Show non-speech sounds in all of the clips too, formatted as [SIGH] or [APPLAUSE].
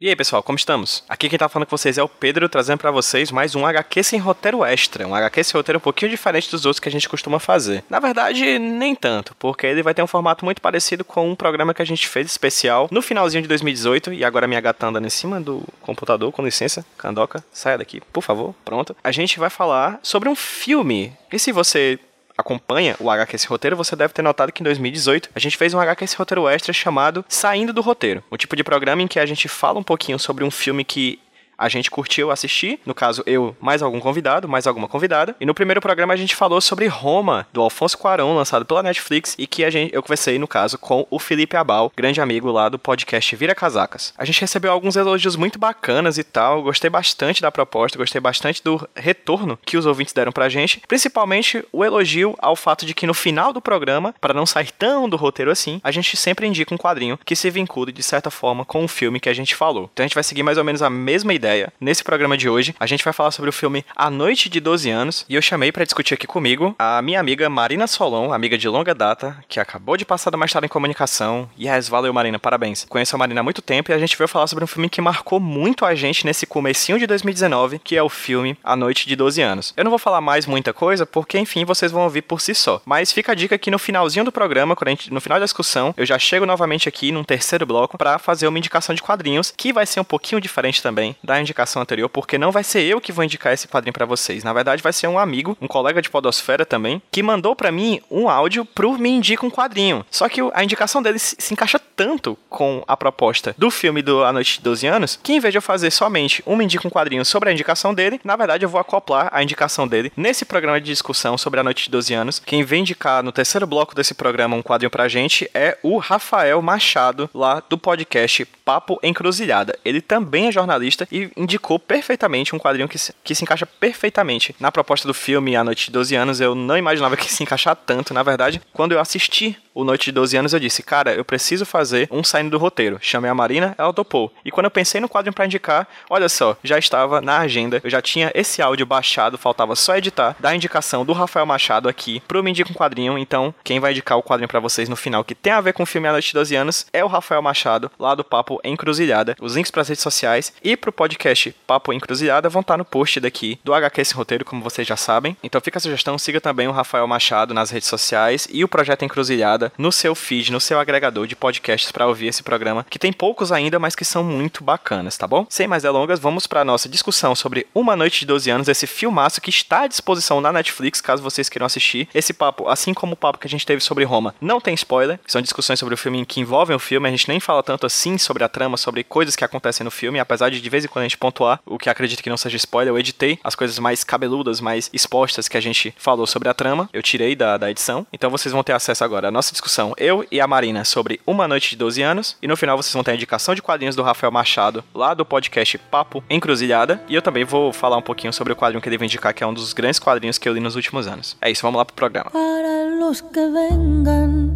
E aí, pessoal, como estamos? Aqui quem tá falando com vocês é o Pedro, trazendo para vocês mais um HQ sem roteiro extra. Um HQ sem roteiro um pouquinho diferente dos outros que a gente costuma fazer. Na verdade, nem tanto, porque ele vai ter um formato muito parecido com um programa que a gente fez especial no finalzinho de 2018. E agora minha gata anda em cima do computador, com licença. Candoca, saia daqui, por favor. Pronto. A gente vai falar sobre um filme. E se você acompanha o HQS Roteiro, você deve ter notado que em 2018 a gente fez um HQS Roteiro Extra chamado Saindo do Roteiro. Um tipo de programa em que a gente fala um pouquinho sobre um filme que a gente curtiu assistir, no caso eu, mais algum convidado, mais alguma convidada. E no primeiro programa a gente falou sobre Roma, do Alfonso Cuarón, lançado pela Netflix, e que a gente, eu conversei, no caso, com o Felipe Abal, grande amigo lá do podcast Vira Casacas. A gente recebeu alguns elogios muito bacanas e tal, gostei bastante da proposta, gostei bastante do retorno que os ouvintes deram pra gente, principalmente o elogio ao fato de que no final do programa, para não sair tão do roteiro assim, a gente sempre indica um quadrinho que se vincule de certa forma com o filme que a gente falou. Então a gente vai seguir mais ou menos a mesma ideia ideia. Nesse programa de hoje, a gente vai falar sobre o filme A Noite de 12 Anos e eu chamei para discutir aqui comigo a minha amiga Marina Solon, amiga de longa data, que acabou de passar da mestrado em comunicação. Yes, valeu Marina, parabéns. Conheço a Marina há muito tempo e a gente veio falar sobre um filme que marcou muito a gente nesse comecinho de 2019, que é o filme A Noite de 12 Anos. Eu não vou falar mais muita coisa, porque enfim, vocês vão ouvir por si só. Mas fica a dica que no finalzinho do programa, gente, no final da discussão, eu já chego novamente aqui num terceiro bloco para fazer uma indicação de quadrinhos, que vai ser um pouquinho diferente também da indicação anterior, porque não vai ser eu que vou indicar esse quadrinho para vocês. Na verdade, vai ser um amigo, um colega de Podosfera também, que mandou para mim um áudio pro Me Indica um Quadrinho. Só que a indicação dele se encaixa tanto com a proposta do filme do A Noite de 12 Anos, que em vez de eu fazer somente um Me Indica um Quadrinho sobre a indicação dele, na verdade eu vou acoplar a indicação dele nesse programa de discussão sobre A Noite de 12 Anos. Quem vem indicar no terceiro bloco desse programa um quadrinho pra gente é o Rafael Machado, lá do podcast Papo Encruzilhada. Ele também é jornalista e indicou perfeitamente um quadrinho que se, que se encaixa perfeitamente na proposta do filme A Noite de 12 Anos. Eu não imaginava que se encaixar tanto, na verdade. Quando eu assisti o Noite de 12 Anos, eu disse, cara, eu preciso fazer um saindo do roteiro. Chamei a Marina, ela topou. E quando eu pensei no quadrinho para indicar, olha só, já estava na agenda, eu já tinha esse áudio baixado, faltava só editar, da indicação do Rafael Machado aqui pro Me Indica um Quadrinho. Então, quem vai indicar o quadrinho para vocês no final, que tem a ver com o filme A Noite de 12 Anos, é o Rafael Machado, lá do Papo Encruzilhada. Os links para as redes sociais e pro podcast Papo Encruzilhada vão estar no post daqui do HQ Esse Roteiro, como vocês já sabem. Então fica a sugestão, siga também o Rafael Machado nas redes sociais e o Projeto Encruzilhada no seu feed, no seu agregador de podcasts para ouvir esse programa, que tem poucos ainda, mas que são muito bacanas, tá bom? Sem mais delongas, vamos para nossa discussão sobre Uma Noite de 12 Anos, esse filmaço que está à disposição na Netflix, caso vocês queiram assistir. Esse papo, assim como o papo que a gente teve sobre Roma, não tem spoiler, são discussões sobre o filme que envolvem o filme, a gente nem fala tanto assim sobre a trama, sobre coisas que acontecem no filme, apesar de de vez em quando a gente pontuar o que acredito que não seja spoiler, eu editei as coisas mais cabeludas, mais expostas que a gente falou sobre a trama, eu tirei da, da edição, então vocês vão ter acesso agora à nossa discussão eu e a Marina sobre Uma Noite de 12 Anos. E no final vocês vão ter a indicação de quadrinhos do Rafael Machado, lá do podcast Papo Encruzilhada. E eu também vou falar um pouquinho sobre o quadrinho que ele vai indicar, que é um dos grandes quadrinhos que eu li nos últimos anos. É isso, vamos lá pro programa. Para los que vengan,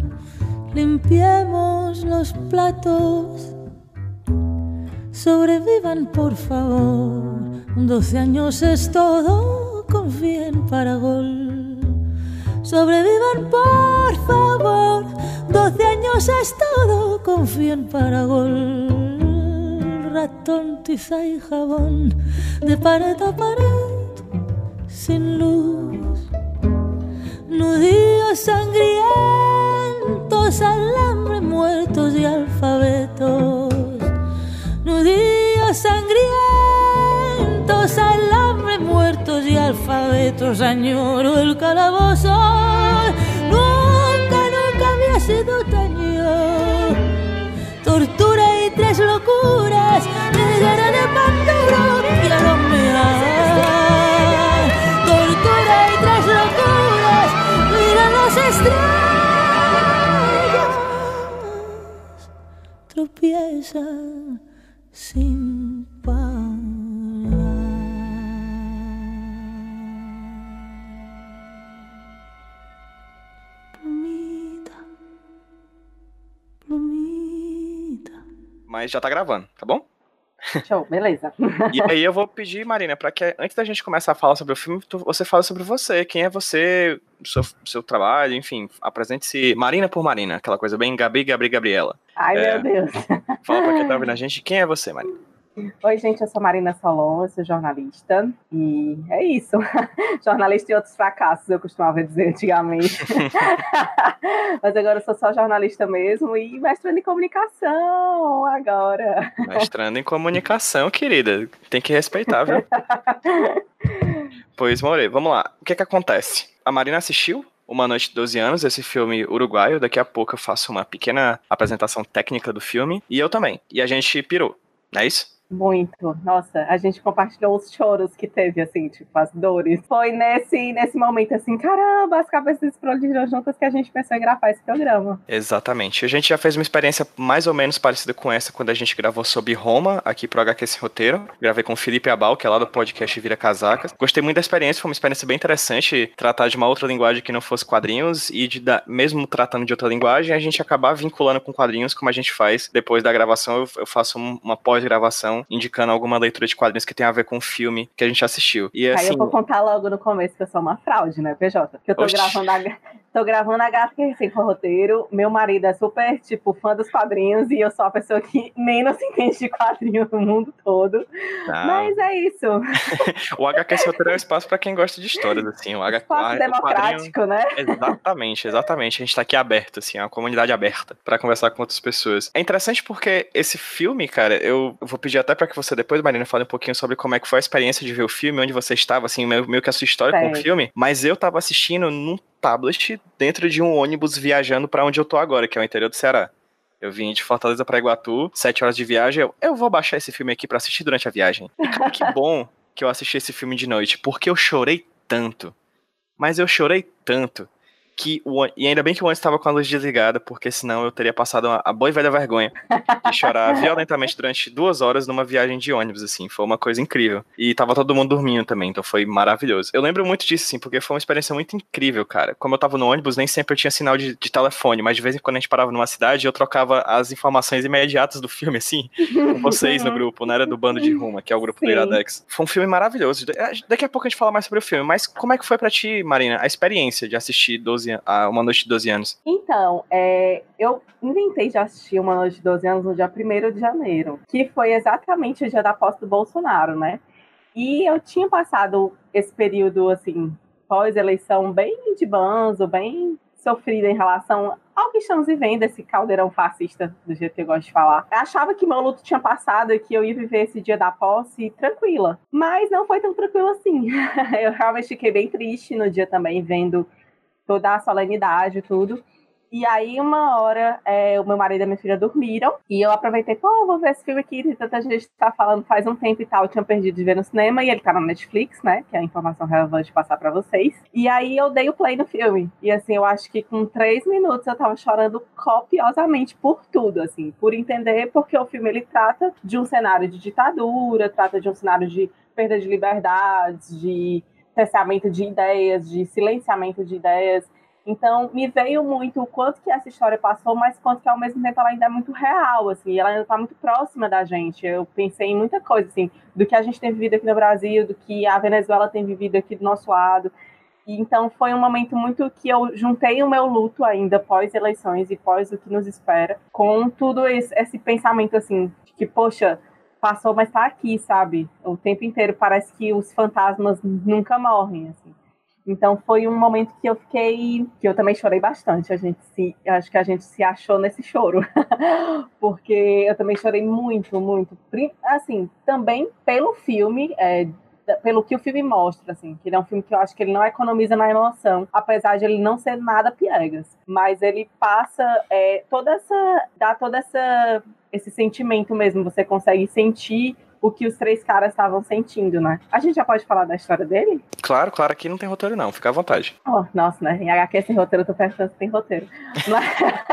limpiemos los platos. Sobrevivan, por favor. 12 años es todo, confíen para gol. Sobrevivan, por favor. 12 años es todo, confíen para gol. Ratón, tiza y jabón, de pared a pared, sin luz. Nudillos sangrientos, alambre muertos y alfabetos. Nudillos sangrientos, alambre muertos y alfabetos. Añoro el calabozo sido daño. Tortura y tres locuras, negra de Pandora y Aromea. Tortura y tres locuras, mira los estrellas. Tropiezan mas já tá gravando, tá bom? Show, beleza. e aí eu vou pedir, Marina, para que antes da gente começar a falar sobre o filme, tu, você fale sobre você, quem é você, seu, seu trabalho, enfim, apresente-se Marina por Marina, aquela coisa bem Gabi, Gabi, Gabriela. Ai, é, meu Deus. Fala pra quem tá ouvindo a gente, quem é você, Marina? Oi, gente, eu sou Marina Solon, eu sou jornalista e é isso. [LAUGHS] jornalista e outros fracassos, eu costumava dizer antigamente. [LAUGHS] Mas agora eu sou só jornalista mesmo e mestrando em comunicação agora. Mestrando em comunicação, querida. Tem que respeitar, viu? [LAUGHS] pois, More, vamos lá. O que que acontece? A Marina assistiu uma Noite de 12 Anos, esse filme uruguaio. Daqui a pouco eu faço uma pequena apresentação técnica do filme. E eu também. E a gente pirou, não é isso? Muito. Nossa, a gente compartilhou os choros que teve, assim, tipo, as dores. Foi nesse, nesse momento, assim, caramba, as cabeças explodiram juntas que a gente pensou em gravar esse programa. Exatamente. A gente já fez uma experiência mais ou menos parecida com essa quando a gente gravou sobre Roma, aqui pro HQ Esse Roteiro. Gravei com o Felipe Abal, que é lá do podcast Vira Casacas. Gostei muito da experiência, foi uma experiência bem interessante tratar de uma outra linguagem que não fosse quadrinhos e de mesmo tratando de outra linguagem, a gente acabar vinculando com quadrinhos, como a gente faz depois da gravação. Eu, eu faço uma pós-gravação indicando alguma leitura de quadrinhos que tem a ver com o filme que a gente assistiu. E, assim, Aí eu assim, vou contar logo no começo que eu sou uma fraude, né, PJ? Que eu tô Oxi. gravando a Tô gravando a Gata que recém com roteiro. Meu marido é super, tipo, fã dos quadrinhos e eu sou a pessoa que menos entende de quadrinhos no mundo todo. Ah. Mas é isso. [LAUGHS] o HQ roteiro é um espaço para quem gosta de histórias, assim. O HQ, espaço democrático, né? Exatamente, exatamente. A gente tá aqui aberto, assim, é uma comunidade aberta para conversar com outras pessoas. É interessante porque esse filme, cara, eu vou pedir até para que você depois, Marina, fale um pouquinho sobre como é que foi a experiência de ver o filme, onde você estava, assim, meio, meio que a sua história com o filme. Mas eu tava assistindo num tablet dentro de um ônibus viajando para onde eu tô agora, que é o interior do Ceará. Eu vim de Fortaleza para Iguatu, sete horas de viagem. Eu, eu vou baixar esse filme aqui para assistir durante a viagem. E, cara, que [LAUGHS] bom que eu assisti esse filme de noite, porque eu chorei tanto. Mas eu chorei tanto que o, e ainda bem que o ônibus estava com a luz desligada, porque senão eu teria passado uma, a boa e velha vergonha de chorar [LAUGHS] violentamente durante duas horas numa viagem de ônibus, assim. Foi uma coisa incrível. E tava todo mundo dormindo também, então foi maravilhoso. Eu lembro muito disso, assim, porque foi uma experiência muito incrível, cara. Como eu tava no ônibus, nem sempre eu tinha sinal de, de telefone, mas de vez em quando a gente parava numa cidade, eu trocava as informações imediatas do filme, assim, com [LAUGHS] vocês no grupo, né? Era do Bando de Ruma, que é o grupo Sim. do Iradex. Foi um filme maravilhoso. Daqui a pouco a gente fala mais sobre o filme, mas como é que foi para ti, Marina, a experiência de assistir 12 12, a Uma Noite de 12 Anos? Então, é, eu inventei de assistir Uma Noite de 12 Anos no dia 1 de janeiro, que foi exatamente o dia da posse do Bolsonaro, né? E eu tinha passado esse período, assim, pós-eleição, bem de banzo, bem sofrida em relação ao que estamos vivendo, esse caldeirão fascista, do jeito que eu gosto de falar. Eu achava que meu luto tinha passado e que eu ia viver esse dia da posse tranquila. Mas não foi tão tranquilo assim. [LAUGHS] eu realmente fiquei bem triste no dia também, vendo toda a solenidade e tudo. E aí, uma hora, é, o meu marido e a minha filha dormiram. E eu aproveitei, pô, vou ver esse filme aqui. Que tanta gente tá falando faz um tempo e tal. Eu tinha perdido de ver no cinema. E ele tá na Netflix, né? Que é a informação relevante passar para vocês. E aí, eu dei o play no filme. E assim, eu acho que com três minutos eu tava chorando copiosamente por tudo, assim. Por entender, porque o filme ele trata de um cenário de ditadura, trata de um cenário de perda de liberdades, de cerceamento de ideias, de silenciamento de ideias. Então, me veio muito o quanto que essa história passou, mas quanto que ao mesmo tempo ela ainda é muito real, assim, ela ainda está muito próxima da gente. Eu pensei em muita coisa, assim, do que a gente tem vivido aqui no Brasil, do que a Venezuela tem vivido aqui do nosso lado. E, então, foi um momento muito que eu juntei o meu luto ainda pós-eleições e pós o que nos espera, com tudo esse, esse pensamento, assim, de que, poxa, passou, mas tá aqui, sabe? O tempo inteiro parece que os fantasmas nunca morrem, assim. Então foi um momento que eu fiquei, que eu também chorei bastante. A gente se, acho que a gente se achou nesse choro, [LAUGHS] porque eu também chorei muito, muito. Assim, também pelo filme, é, pelo que o filme mostra, assim, que ele é um filme que eu acho que ele não economiza na emoção, apesar de ele não ser nada piegas, mas ele passa é, toda essa, dá toda essa esse sentimento mesmo, você consegue sentir o que os três caras estavam sentindo, né? A gente já pode falar da história dele? Claro, claro, aqui não tem roteiro não, fica à vontade. Oh, nossa, né? Em HQ sem roteiro, eu tô pensando se tem roteiro. Mas...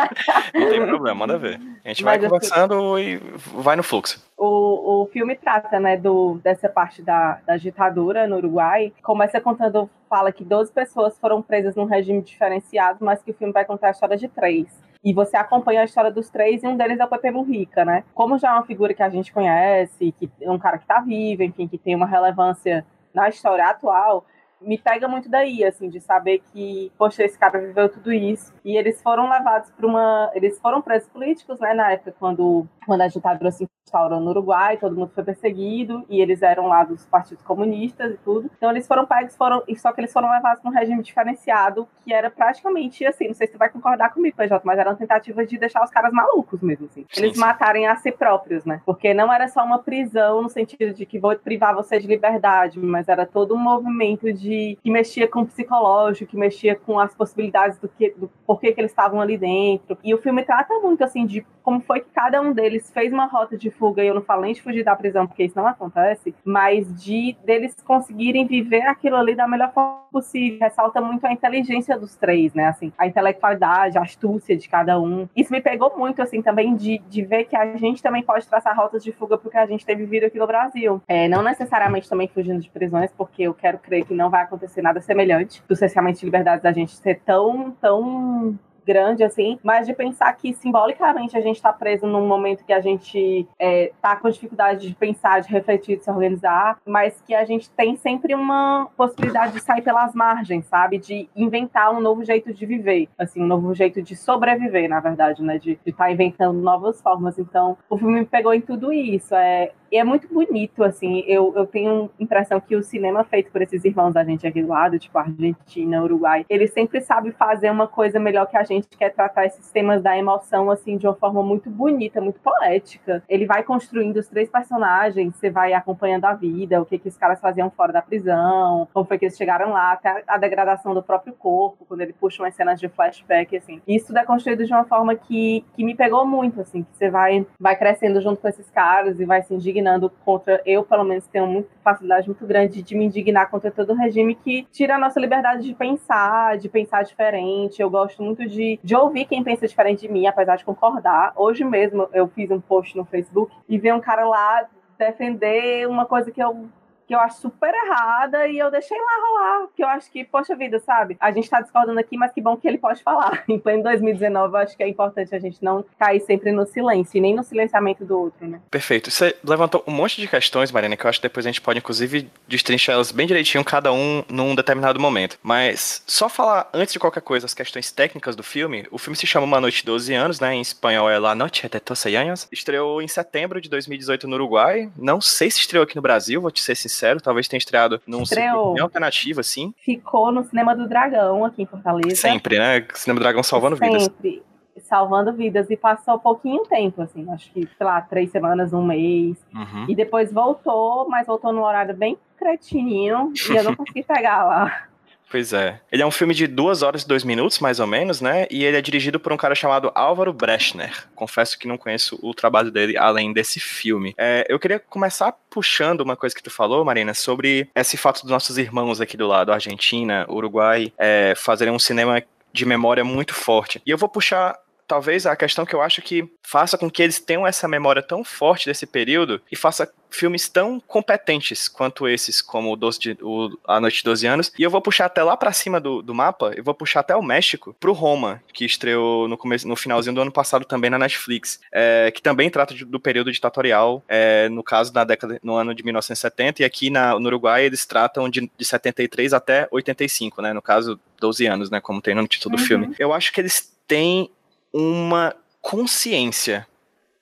[LAUGHS] não tem problema, manda ver. A gente vai Mas, conversando assim, e vai no fluxo. O, o filme trata, né, do, dessa parte da, da ditadura no Uruguai. Começa contando, fala que 12 pessoas foram presas num regime diferenciado, mas que o filme vai contar a história de três. E você acompanha a história dos três, e um deles é o Pepe Mujica, né? Como já é uma figura que a gente conhece, que é um cara que tá vivo, enfim, que tem uma relevância na história atual, me pega muito daí, assim, de saber que, poxa, esse cara viveu tudo isso e eles foram levados para uma. Eles foram presos políticos, né, na época, quando, quando a ditadura se instaurou no Uruguai, todo mundo foi perseguido, e eles eram lá dos partidos comunistas e tudo. Então eles foram pegos, foram, só que eles foram levados num regime diferenciado, que era praticamente assim, não sei se tu vai concordar comigo, PJ, mas eram tentativas de deixar os caras malucos mesmo, assim. Eles sim, matarem a si próprios, né? Porque não era só uma prisão no sentido de que vou privar você de liberdade, mas era todo um movimento de que mexia com o psicológico, que mexia com as possibilidades do que do porquê que eles estavam ali dentro. E o filme trata muito assim de como foi que cada um deles fez uma rota de fuga, e eu não falo nem de fugir da prisão, porque isso não acontece, mas de deles conseguirem viver aquilo ali da melhor forma possível. Ressalta muito a inteligência dos três, né? Assim, a intelectualidade, a astúcia de cada um. Isso me pegou muito, assim, também de, de ver que a gente também pode traçar rotas de fuga porque a gente tem vivido aqui no Brasil. É, não necessariamente também fugindo de prisões, porque eu quero crer que não vai acontecer nada semelhante do cerceamento de liberdades da gente ser tão, tão grande, assim, mas de pensar que simbolicamente a gente está preso num momento que a gente é, tá com dificuldade de pensar, de refletir, de se organizar, mas que a gente tem sempre uma possibilidade de sair pelas margens, sabe? De inventar um novo jeito de viver, assim, um novo jeito de sobreviver, na verdade, né? De estar tá inventando novas formas. Então, o filme me pegou em tudo isso. É, e é muito bonito, assim. Eu, eu tenho impressão que o cinema feito por esses irmãos da gente aqui do lado, tipo Argentina, Uruguai, ele sempre sabe fazer uma coisa melhor que a gente, que é tratar esses temas da emoção, assim, de uma forma muito bonita, muito poética. Ele vai construindo os três personagens, você vai acompanhando a vida, o que, que os caras faziam fora da prisão, como foi que eles chegaram lá, até a degradação do próprio corpo, quando ele puxa umas cenas de flashback, assim. Isso é construído de uma forma que, que me pegou muito, assim, que você vai, vai crescendo junto com esses caras e vai se indignando indignando contra. Eu, pelo menos, tenho muita facilidade muito grande de me indignar contra todo regime que tira a nossa liberdade de pensar, de pensar diferente. Eu gosto muito de, de ouvir quem pensa diferente de mim, apesar de concordar. Hoje mesmo eu fiz um post no Facebook e vi um cara lá defender uma coisa que eu que eu acho super errada e eu deixei lá rolar, porque eu acho que, poxa vida, sabe? A gente tá discordando aqui, mas que bom que ele pode falar. [LAUGHS] Em pleno 2019, eu acho que é importante a gente não cair sempre no silêncio, e nem no silenciamento do outro, né? Perfeito. Você levantou um monte de questões, Marina, que eu acho que depois a gente pode, inclusive, destrinchar elas bem direitinho, cada um num determinado momento. Mas, só falar, antes de qualquer coisa, as questões técnicas do filme, o filme se chama Uma Noite de 12 Anos, né? Em espanhol é La Noche de 12 Anos. Estreou em setembro de 2018 no Uruguai. Não sei se estreou aqui no Brasil, vou te ser sincero, talvez tenha estreado num Estreou. cinema alternativo, assim. Ficou no Cinema do Dragão, aqui em Fortaleza. Sempre, né? Cinema do Dragão salvando Sempre. vidas. Sempre. Salvando vidas. E passou pouquinho tempo, assim. Acho que, sei lá, três semanas, um mês. Uhum. E depois voltou, mas voltou num horário bem cretininho. e eu não consegui pegar lá. Pois é. Ele é um filme de duas horas e dois minutos, mais ou menos, né? E ele é dirigido por um cara chamado Álvaro Brechner. Confesso que não conheço o trabalho dele além desse filme. É, eu queria começar puxando uma coisa que tu falou, Marina, sobre esse fato dos nossos irmãos aqui do lado, Argentina, Uruguai, é, fazerem um cinema de memória muito forte. E eu vou puxar talvez a questão que eu acho que faça com que eles tenham essa memória tão forte desse período e faça filmes tão competentes quanto esses, como o, 12 de, o A Noite de 12 Anos. E eu vou puxar até lá para cima do, do mapa, eu vou puxar até o México, pro Roma, que estreou no, começo, no finalzinho do ano passado também na Netflix, é, que também trata de, do período ditatorial, é, no caso, na década, no ano de 1970, e aqui na, no Uruguai eles tratam de, de 73 até 85, né, no caso, 12 anos, né, como tem no título uhum. do filme. Eu acho que eles têm uma consciência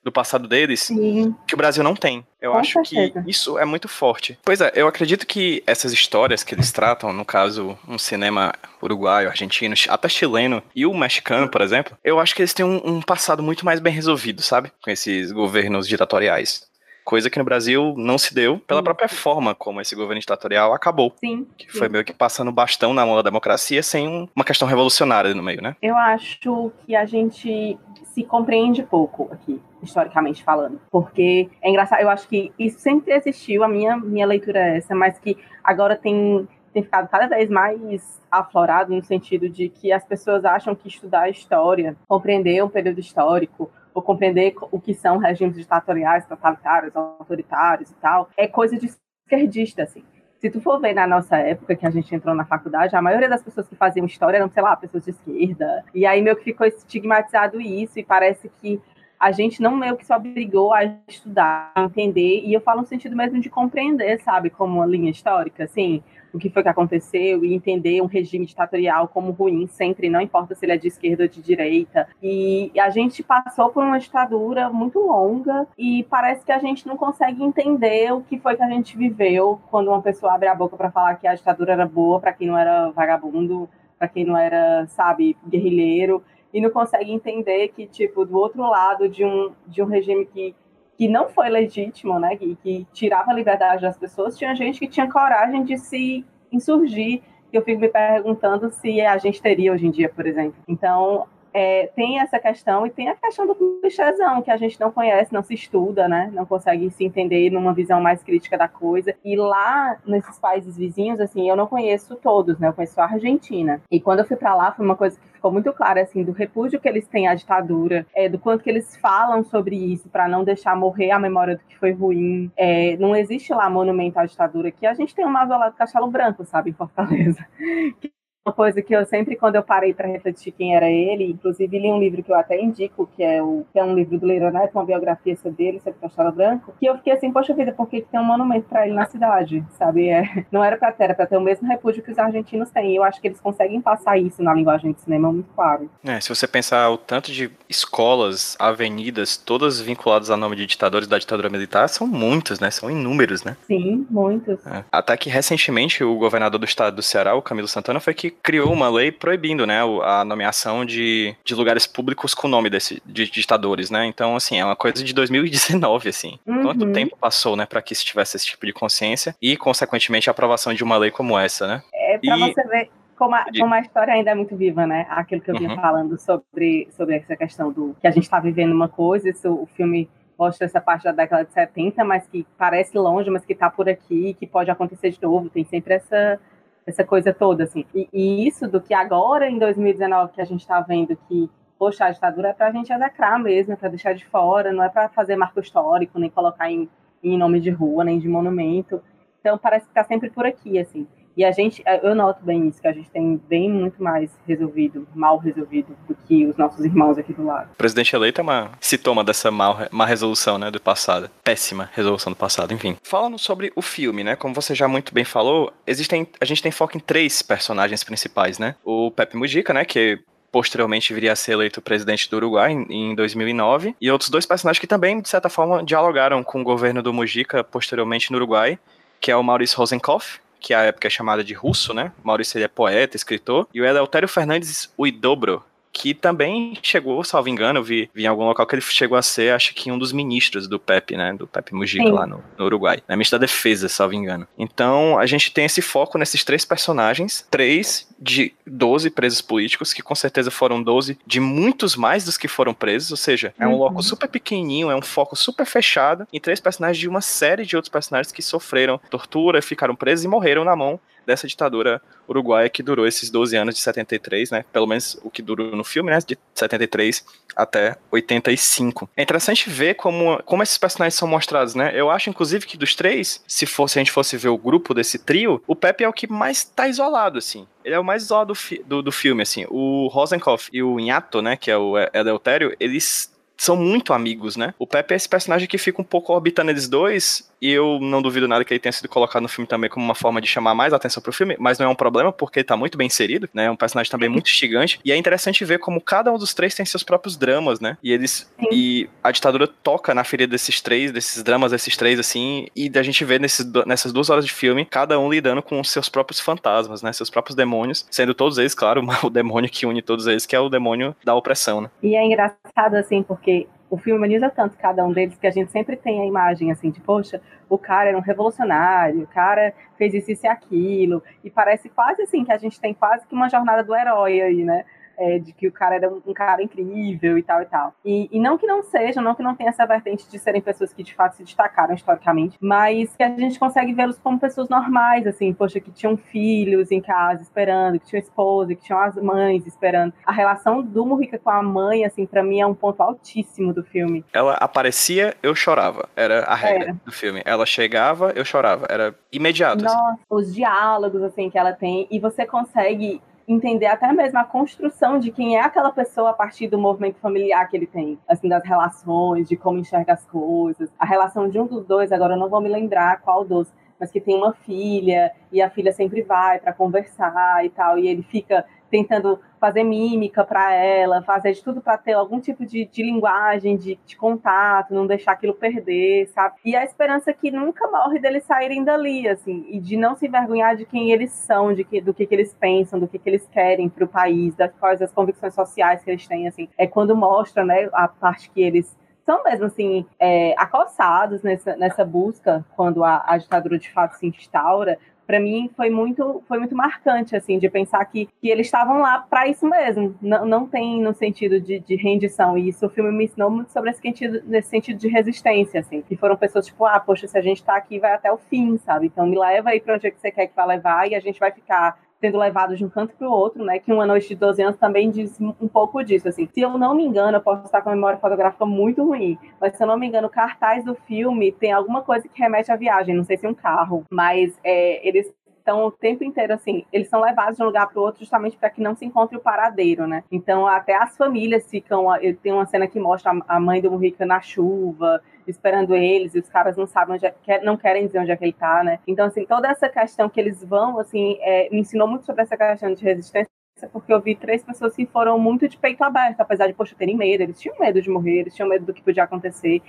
do passado deles Sim. que o Brasil não tem. Eu Com acho certeza. que isso é muito forte. Pois é, eu acredito que essas histórias que eles tratam, no caso, um cinema uruguaio, argentino, até chileno e o mexicano, por exemplo, eu acho que eles têm um, um passado muito mais bem resolvido, sabe? Com esses governos ditatoriais. Coisa que no Brasil não se deu pela própria forma como esse governo ditatorial acabou. Sim. Que foi sim. meio que passando bastão na mão da democracia sem um- uma questão revolucionária no meio, né? Eu acho que a gente se compreende pouco aqui, historicamente falando. Porque é engraçado, eu acho que isso sempre existiu, a minha, minha leitura é essa, mas que agora tem, tem ficado cada vez mais aflorado no sentido de que as pessoas acham que estudar história, compreender um período histórico, compreender o que são regimes ditatoriais, totalitários, autoritários e tal, é coisa de esquerdista, assim. Se tu for ver na nossa época, que a gente entrou na faculdade, a maioria das pessoas que faziam história eram, sei lá, pessoas de esquerda. E aí meio que ficou estigmatizado isso, e parece que a gente não meio que se obrigou a estudar, a entender, e eu falo no sentido mesmo de compreender, sabe, como uma linha histórica, assim, o que foi que aconteceu e entender um regime ditatorial como ruim sempre, não importa se ele é de esquerda ou de direita. E a gente passou por uma ditadura muito longa e parece que a gente não consegue entender o que foi que a gente viveu quando uma pessoa abre a boca para falar que a ditadura era boa para quem não era vagabundo, para quem não era, sabe, guerrilheiro e não consegue entender que tipo do outro lado de um de um regime que que não foi legítimo, né, que, que tirava a liberdade das pessoas, tinha gente que tinha coragem de se insurgir. Eu fico me perguntando se a gente teria hoje em dia, por exemplo. Então, é, tem essa questão e tem a questão do clichêzão, que a gente não conhece, não se estuda, né? Não consegue se entender numa visão mais crítica da coisa. E lá, nesses países vizinhos, assim, eu não conheço todos, né? Eu conheço a Argentina. E quando eu fui para lá, foi uma coisa que ficou muito clara, assim, do repúdio que eles têm à ditadura, é, do quanto que eles falam sobre isso para não deixar morrer a memória do que foi ruim. É, não existe lá monumento à ditadura, que a gente tem um mausoléu do Castelo Branco, sabe, em Fortaleza, [LAUGHS] uma coisa que eu sempre, quando eu parei para refletir quem era ele, inclusive li um livro que eu até indico, que é, o, que é um livro do Leironete, uma biografia sobre ele, sobre Castelo Branco, que eu fiquei assim, poxa vida, por que tem um monumento para ele na cidade, sabe? É, [LAUGHS] não era para ter, era para ter o mesmo repúdio que os argentinos têm. E eu acho que eles conseguem passar isso na linguagem de cinema muito claro. É, se você pensar o tanto de escolas, avenidas, todas vinculadas ao nome de ditadores da ditadura militar, são muitas, né? São inúmeros, né? Sim, muitos. É. Até que recentemente o governador do estado do Ceará, o Camilo Santana, foi que criou uma lei proibindo, né, a nomeação de, de lugares públicos com o nome desse, de ditadores, né? Então, assim, é uma coisa de 2019, assim. Uhum. Quanto tempo passou, né, para que se tivesse esse tipo de consciência e, consequentemente, a aprovação de uma lei como essa, né? É pra e... você ver como a, como a, história ainda é muito viva, né? Aquilo que eu vinha uhum. falando sobre, sobre essa questão do que a gente está vivendo uma coisa, isso, o filme mostra essa parte da década de 70, mas que parece longe, mas que está por aqui, que pode acontecer de novo, tem sempre essa essa coisa toda, assim. E, e, isso do que agora, em 2019, que a gente está vendo que, poxa, a ditadura é para a gente execrar mesmo, é para deixar de fora, não é para fazer marco histórico, nem colocar em, em nome de rua, nem de monumento. Então, parece que está sempre por aqui, assim. E a gente, eu noto bem isso, que a gente tem bem muito mais resolvido, mal resolvido, do que os nossos irmãos aqui do lado. O presidente eleito é uma sintoma dessa mal, má resolução, né, do passado. Péssima resolução do passado, enfim. Falando sobre o filme, né, como você já muito bem falou, existem, a gente tem foco em três personagens principais, né? O Pepe Mujica, né, que posteriormente viria a ser eleito presidente do Uruguai em, 2009, e outros dois personagens que também, de certa forma, dialogaram com o governo do Mujica posteriormente no Uruguai, que é o Maurício Rosenkopf, que a época é chamada de russo, né? Maurício ele é poeta, escritor, e o Eleutério Fernandes Uidobro, que também chegou, salvo engano, eu vi, vi em algum local que ele chegou a ser, acho que um dos ministros do PEP, né, do PEP Mujica Sim. lá no, no Uruguai, né, ministro da Defesa, salvo engano. Então, a gente tem esse foco nesses três personagens, três de 12 presos políticos, que com certeza foram 12 de muitos mais dos que foram presos, ou seja, é um uhum. loco super pequenininho, é um foco super fechado em três personagens de uma série de outros personagens que sofreram tortura, ficaram presos e morreram na mão dessa ditadura uruguaia que durou esses 12 anos de 73, né? Pelo menos o que durou no filme, né? De 73 até 85. É interessante ver como, como esses personagens são mostrados, né? Eu acho, inclusive, que dos três, se, fosse, a gente fosse ver o grupo desse trio, o Pepe é o que mais tá isolado, assim. Ele é o mais isolado do, do, do filme, assim. O Rosenkopf e o Inhato, né? Que é o Eleutério, eles são muito amigos, né? O Pepe é esse personagem que fica um pouco orbitando eles dois, e eu não duvido nada que ele tenha sido colocado no filme também como uma forma de chamar mais atenção pro filme, mas não é um problema porque ele tá muito bem inserido, né? É um personagem também muito instigante, e é interessante ver como cada um dos três tem seus próprios dramas, né? E eles. Sim. E a ditadura toca na ferida desses três, desses dramas desses três, assim, e a gente vê nesses, nessas duas horas de filme, cada um lidando com seus próprios fantasmas, né? Seus próprios demônios, sendo todos eles, claro, [LAUGHS] o demônio que une todos eles, que é o demônio da opressão, né? E é engraçado, assim, porque o filme humaniza tanto cada um deles que a gente sempre tem a imagem assim de, poxa, o cara era um revolucionário, o cara fez isso e aquilo, e parece quase assim que a gente tem quase que uma jornada do herói aí, né? É, de que o cara era um, um, cara incrível e tal e tal. E, e não que não seja, não que não tenha essa vertente de serem pessoas que de fato se destacaram historicamente, mas que a gente consegue vê-los como pessoas normais, assim, poxa, que tinham filhos em casa esperando, que tinham esposa, que tinham as mães esperando. A relação do Murica com a mãe, assim, para mim é um ponto altíssimo do filme. Ela aparecia, eu chorava. Era a regra era. do filme. Ela chegava, eu chorava. Era imediato. Assim. Nossa, assim. os diálogos, assim, que ela tem, e você consegue entender até mesmo a construção de quem é aquela pessoa a partir do movimento familiar que ele tem, assim, das relações, de como enxerga as coisas. A relação de um dos dois, agora eu não vou me lembrar qual dos, mas que tem uma filha e a filha sempre vai para conversar e tal, e ele fica tentando fazer mímica para ela, fazer de tudo para ter algum tipo de, de linguagem, de, de, contato, não deixar aquilo perder, sabe? E a esperança que nunca morre deles saírem dali, assim, e de não se envergonhar de quem eles são, de que, do que, que eles pensam, do que, que eles querem para o país, das quais as convicções sociais que eles têm, assim. É quando mostra, né, a parte que eles são mesmo assim é, acossados nessa, nessa busca quando a, a ditadura de fato se instaura para mim foi muito foi muito marcante assim de pensar que, que eles estavam lá para isso mesmo. Não, não tem no sentido de, de, rendição. E isso o filme me ensinou muito sobre esse sentido nesse sentido de resistência assim. Que foram pessoas tipo ah poxa se a gente tá aqui vai até o fim sabe? Então me leva aí para onde é que você quer que vá levar e a gente vai ficar sendo levados de um canto para o outro, né? Que Uma Noite de 12 Anos também diz um pouco disso, assim. Se eu não me engano, eu posso estar com a memória fotográfica muito ruim, mas se eu não me engano, o cartaz do filme tem alguma coisa que remete à viagem, não sei se um carro, mas é, eles estão o tempo inteiro assim, eles são levados de um lugar para o outro justamente para que não se encontre o paradeiro, né? Então até as famílias ficam, tem uma cena que mostra a mãe do Murica na chuva, esperando eles, e os caras não sabem onde é, não querem dizer onde é que ele tá, né? Então, assim, toda essa questão que eles vão, assim, é, me ensinou muito sobre essa questão de resistência, porque eu vi três pessoas que foram muito de peito aberto, apesar de, poxa, terem medo, eles tinham medo de morrer, eles tinham medo do que podia acontecer.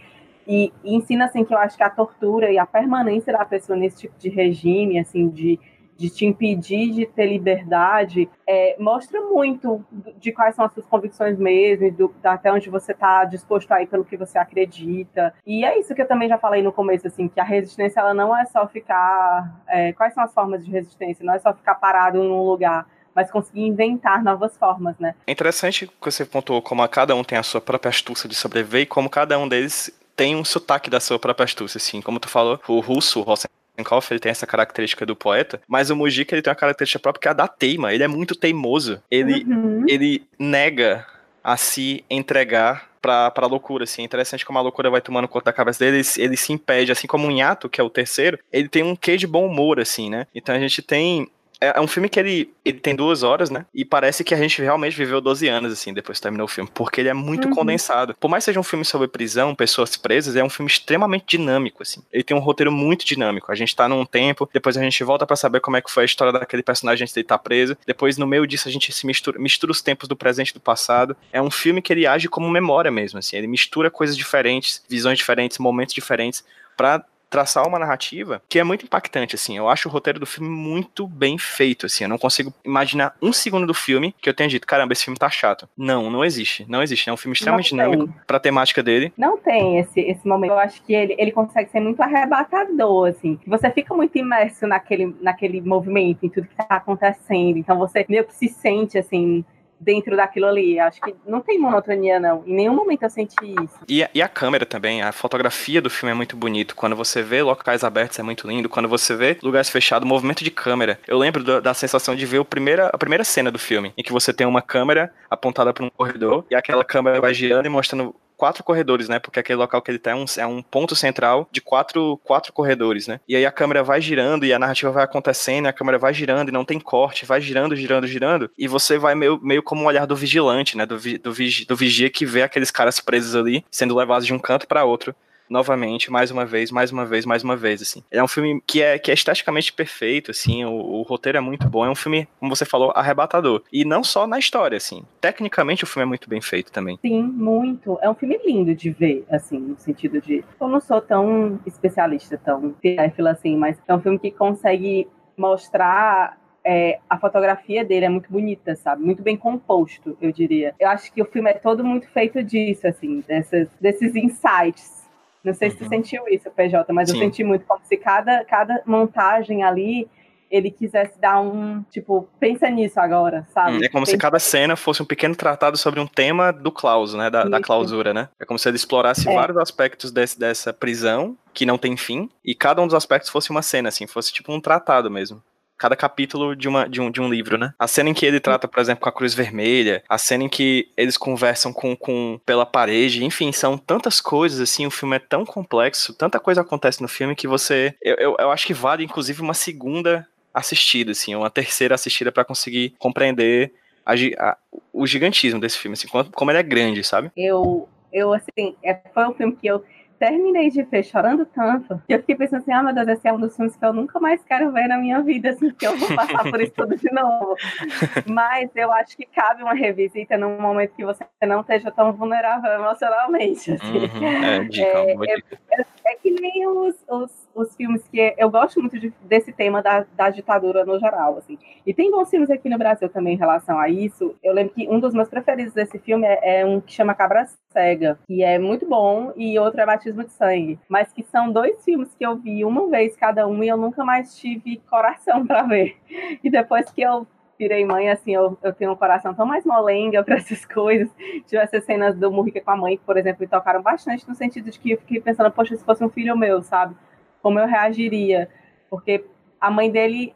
E, ensina, assim, que eu acho que a tortura e a permanência da pessoa nesse tipo de regime, assim, de de te impedir de ter liberdade, é, mostra muito de quais são as suas convicções mesmo, do, até onde você está disposto a ir pelo que você acredita. E é isso que eu também já falei no começo, assim, que a resistência ela não é só ficar. É, quais são as formas de resistência? Não é só ficar parado num lugar mas conseguir inventar novas formas, né? É interessante que você pontuou como cada um tem a sua própria astúcia de sobreviver e como cada um deles tem um sotaque da sua própria astúcia, assim, como tu falou, o russo, o Rosenkopf, ele tem essa característica do poeta, mas o Mujica, ele tem uma característica própria que é a da teima, ele é muito teimoso, ele, uhum. ele nega a se entregar pra, pra loucura, assim. É interessante como a loucura vai tomando conta da cabeça dele, ele, ele se impede, assim como o Nhato, que é o terceiro, ele tem um quê de bom humor, assim, né? Então a gente tem é, é um filme que ele, ele tem duas horas, né? E parece que a gente realmente viveu 12 anos, assim, depois que terminou o filme. Porque ele é muito uhum. condensado. Por mais que seja um filme sobre prisão, pessoas presas, é um filme extremamente dinâmico, assim. Ele tem um roteiro muito dinâmico. A gente tá num tempo, depois a gente volta para saber como é que foi a história daquele personagem antes de ele estar tá preso. Depois, no meio disso, a gente se mistura, mistura os tempos do presente e do passado. É um filme que ele age como memória mesmo, assim. Ele mistura coisas diferentes, visões diferentes, momentos diferentes, para traçar uma narrativa que é muito impactante, assim. Eu acho o roteiro do filme muito bem feito, assim. Eu não consigo imaginar um segundo do filme que eu tenha dito, caramba, esse filme tá chato. Não, não existe. Não existe. É um filme extremamente dinâmico pra temática dele. Não tem esse, esse momento. Eu acho que ele, ele consegue ser muito arrebatador, assim. Você fica muito imerso naquele, naquele movimento, em tudo que tá acontecendo. Então você meio que se sente, assim, dentro daquilo ali. Acho que não tem monotonia, não. Em nenhum momento eu senti isso. E, e a câmera também, a fotografia do filme é muito bonito. Quando você vê locais abertos é muito lindo. Quando você vê lugares fechados, movimento de câmera. Eu lembro do, da sensação de ver o primeira, a primeira cena do filme, em que você tem uma câmera apontada para um corredor e aquela câmera vai girando e mostrando quatro corredores, né? Porque aquele local que ele tá é um, é um ponto central de quatro, quatro corredores, né? E aí a câmera vai girando e a narrativa vai acontecendo, a câmera vai girando e não tem corte, vai girando, girando, girando, e você vai meio, meio como o olhar do vigilante, né? Do, do, do vigia que vê aqueles caras presos ali, sendo levados de um canto para outro novamente, mais uma vez, mais uma vez, mais uma vez, assim. É um filme que é, que é esteticamente perfeito, assim, o, o roteiro é muito bom, é um filme, como você falou, arrebatador. E não só na história, assim, tecnicamente o filme é muito bem feito também. Sim, muito. É um filme lindo de ver, assim, no sentido de... Eu não sou tão especialista, tão cinéfila, assim, mas é um filme que consegue mostrar é, a fotografia dele é muito bonita, sabe? Muito bem composto, eu diria. Eu acho que o filme é todo muito feito disso, assim, desses, desses insights não sei uhum. se tu uhum. sentiu isso, PJ, mas Sim. eu senti muito como se cada, cada montagem ali ele quisesse dar um, tipo, pensa nisso agora, sabe? É como pensa... se cada cena fosse um pequeno tratado sobre um tema do clauso, né? Da, da clausura, né? É como se ele explorasse é. vários aspectos desse, dessa prisão, que não tem fim, e cada um dos aspectos fosse uma cena, assim, fosse tipo um tratado mesmo cada capítulo de, uma, de, um, de um livro, né? A cena em que ele trata, por exemplo, com a cruz vermelha, a cena em que eles conversam com, com pela parede, enfim, são tantas coisas, assim, o filme é tão complexo, tanta coisa acontece no filme que você. Eu, eu, eu acho que vale, inclusive, uma segunda assistida, assim, uma terceira assistida para conseguir compreender a, a, o gigantismo desse filme, assim, como, como ele é grande, sabe? Eu, eu assim, é, foi um filme que eu terminei de ver chorando tanto, que eu fiquei pensando assim, ah, meu Deus, esse é um dos filmes que eu nunca mais quero ver na minha vida, assim, que eu vou passar por isso tudo de novo. [LAUGHS] Mas eu acho que cabe uma revisita num momento que você não esteja tão vulnerável emocionalmente, assim. Uhum, é, dica, é, é, é, que nem os, os os filmes que eu gosto muito de, desse tema da, da ditadura no geral, assim. E tem bons filmes aqui no Brasil também em relação a isso. Eu lembro que um dos meus preferidos desse filme é, é um que chama Cabra Cega, que é muito bom, e outro é Batismo de Sangue. Mas que são dois filmes que eu vi uma vez cada um e eu nunca mais tive coração [LAUGHS] para ver. E depois que eu virei mãe, assim, eu, eu tenho um coração tão mais molenga para essas coisas. Tive essas cenas do Murrica com a mãe, por exemplo, me tocaram bastante no sentido de que eu fiquei pensando, poxa, se fosse um filho meu, sabe? como eu reagiria. Porque a mãe dele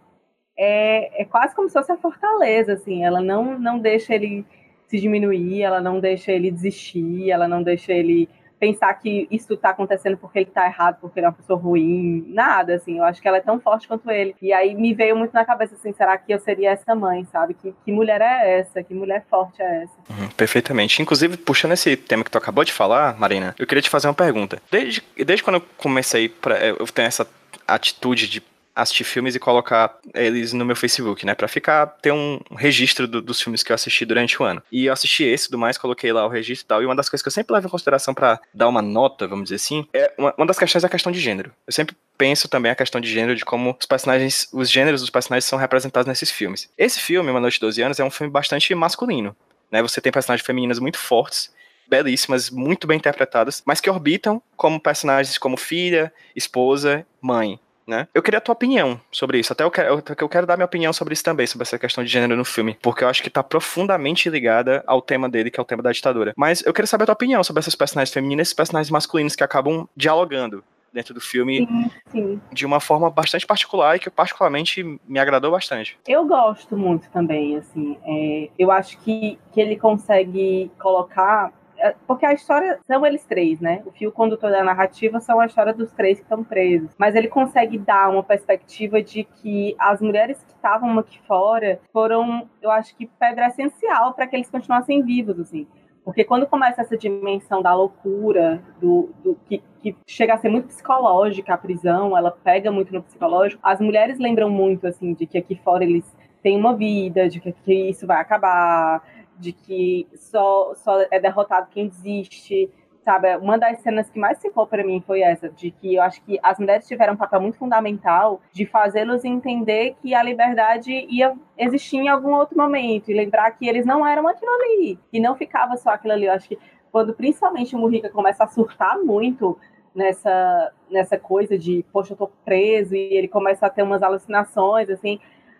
é, é quase como se fosse a fortaleza, assim, ela não, não deixa ele se diminuir, ela não deixa ele desistir, ela não deixa ele pensar que isso está acontecendo porque ele está errado, porque ele é uma pessoa ruim, nada, assim, eu acho que ela é tão forte quanto ele. E aí me veio muito na cabeça, assim, será que eu seria essa mãe, sabe? Que, que mulher é essa? Que mulher forte é essa? Uhum, perfeitamente. Inclusive, puxando esse tema que tu acabou de falar, Marina, eu queria te fazer uma pergunta. Desde, desde quando eu comecei, pra, eu tenho essa atitude de assistir filmes e colocar eles no meu Facebook, né? Pra ficar, ter um registro do, dos filmes que eu assisti durante o ano. E eu assisti esse tudo mais, coloquei lá o registro e tal. E uma das coisas que eu sempre levo em consideração para dar uma nota, vamos dizer assim, é uma, uma das questões é a questão de gênero. Eu sempre penso também a questão de gênero, de como os personagens, os gêneros dos personagens são representados nesses filmes. Esse filme, Uma Noite de 12 Anos, é um filme bastante masculino. Né? Você tem personagens femininas muito fortes, belíssimas, muito bem interpretadas, mas que orbitam como personagens como filha, esposa, mãe né? Eu queria a tua opinião sobre isso. Até eu quero, eu quero dar minha opinião sobre isso também, sobre essa questão de gênero no filme, porque eu acho que tá profundamente ligada ao tema dele, que é o tema da ditadura. Mas eu queria saber a tua opinião sobre essas personagens femininas e esses personagens masculinos que acabam dialogando dentro do filme sim, sim. de uma forma bastante particular e que particularmente me agradou bastante. Eu gosto muito também, assim, é, eu acho que, que ele consegue colocar porque a história são eles três, né? O fio condutor da narrativa são a história dos três que estão presos. Mas ele consegue dar uma perspectiva de que as mulheres que estavam aqui fora foram, eu acho que, pedra essencial para que eles continuassem vivos, assim. Porque quando começa essa dimensão da loucura, do, do que, que, chega a ser muito psicológica a prisão, ela pega muito no psicológico, as mulheres lembram muito, assim, de que aqui fora eles têm uma vida, de que, que isso vai acabar, de que só, só é derrotado quem desiste, sabe? Uma das cenas que mais ficou para mim foi essa, de que eu acho que as mulheres tiveram um papel muito fundamental de fazê-los entender que a liberdade ia existir em algum outro momento e lembrar que eles não eram aquilo ali, e não ficava só aquilo ali. Eu acho que quando principalmente o Murica começa a surtar muito nessa nessa coisa de, poxa, eu tô preso, e ele começa a ter umas alucinações, assim,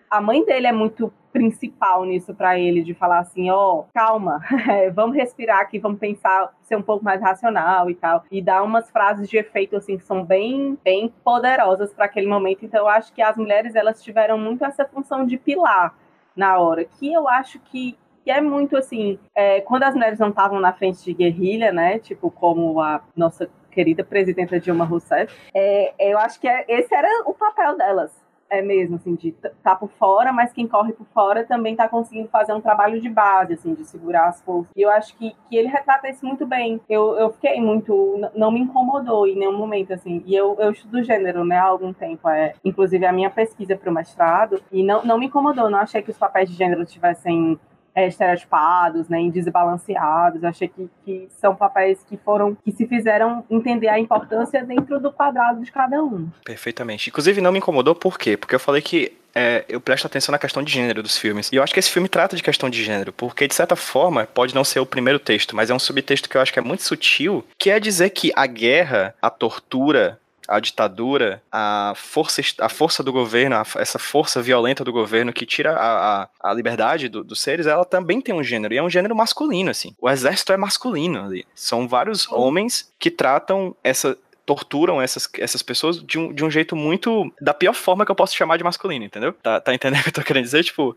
a mãe dele é muito principal nisso para ele, de falar assim, ó, oh, calma, [LAUGHS] vamos respirar aqui, vamos pensar, ser um pouco mais racional e tal, e dar umas frases de efeito assim que são bem, bem poderosas para aquele momento. Então eu acho que as mulheres elas tiveram muito essa função de pilar na hora, que eu acho que que é muito assim, é, quando as mulheres não estavam na frente de guerrilha, né, tipo como a nossa querida presidenta Dilma Rousseff, é, eu acho que é, esse era o papel delas, é mesmo, assim, de tá por fora, mas quem corre por fora também está conseguindo fazer um trabalho de base, assim, de segurar as forças. E eu acho que, que ele retrata isso muito bem. Eu, eu fiquei muito. Não me incomodou em nenhum momento, assim. E eu, eu estudo gênero, né, há algum tempo. É, inclusive, a minha pesquisa para o mestrado. E não, não me incomodou, não achei que os papéis de gênero tivessem é, estereotipados, né, desbalanceados. Eu achei que, que são papéis que foram que se fizeram entender a importância dentro do quadrado de cada um. Perfeitamente. Inclusive não me incomodou por quê? Porque eu falei que é, eu presto atenção na questão de gênero dos filmes. E eu acho que esse filme trata de questão de gênero, porque de certa forma pode não ser o primeiro texto, mas é um subtexto que eu acho que é muito sutil, que é dizer que a guerra, a tortura, a ditadura, a força, a força do governo, a, essa força violenta do governo que tira a, a, a liberdade do, dos seres, ela também tem um gênero, e é um gênero masculino, assim. O exército é masculino ali. São vários homens que tratam essa, torturam essas, essas pessoas de um, de um jeito muito. da pior forma que eu posso chamar de masculino, entendeu? Tá, tá entendendo o que eu tô querendo dizer? Tipo,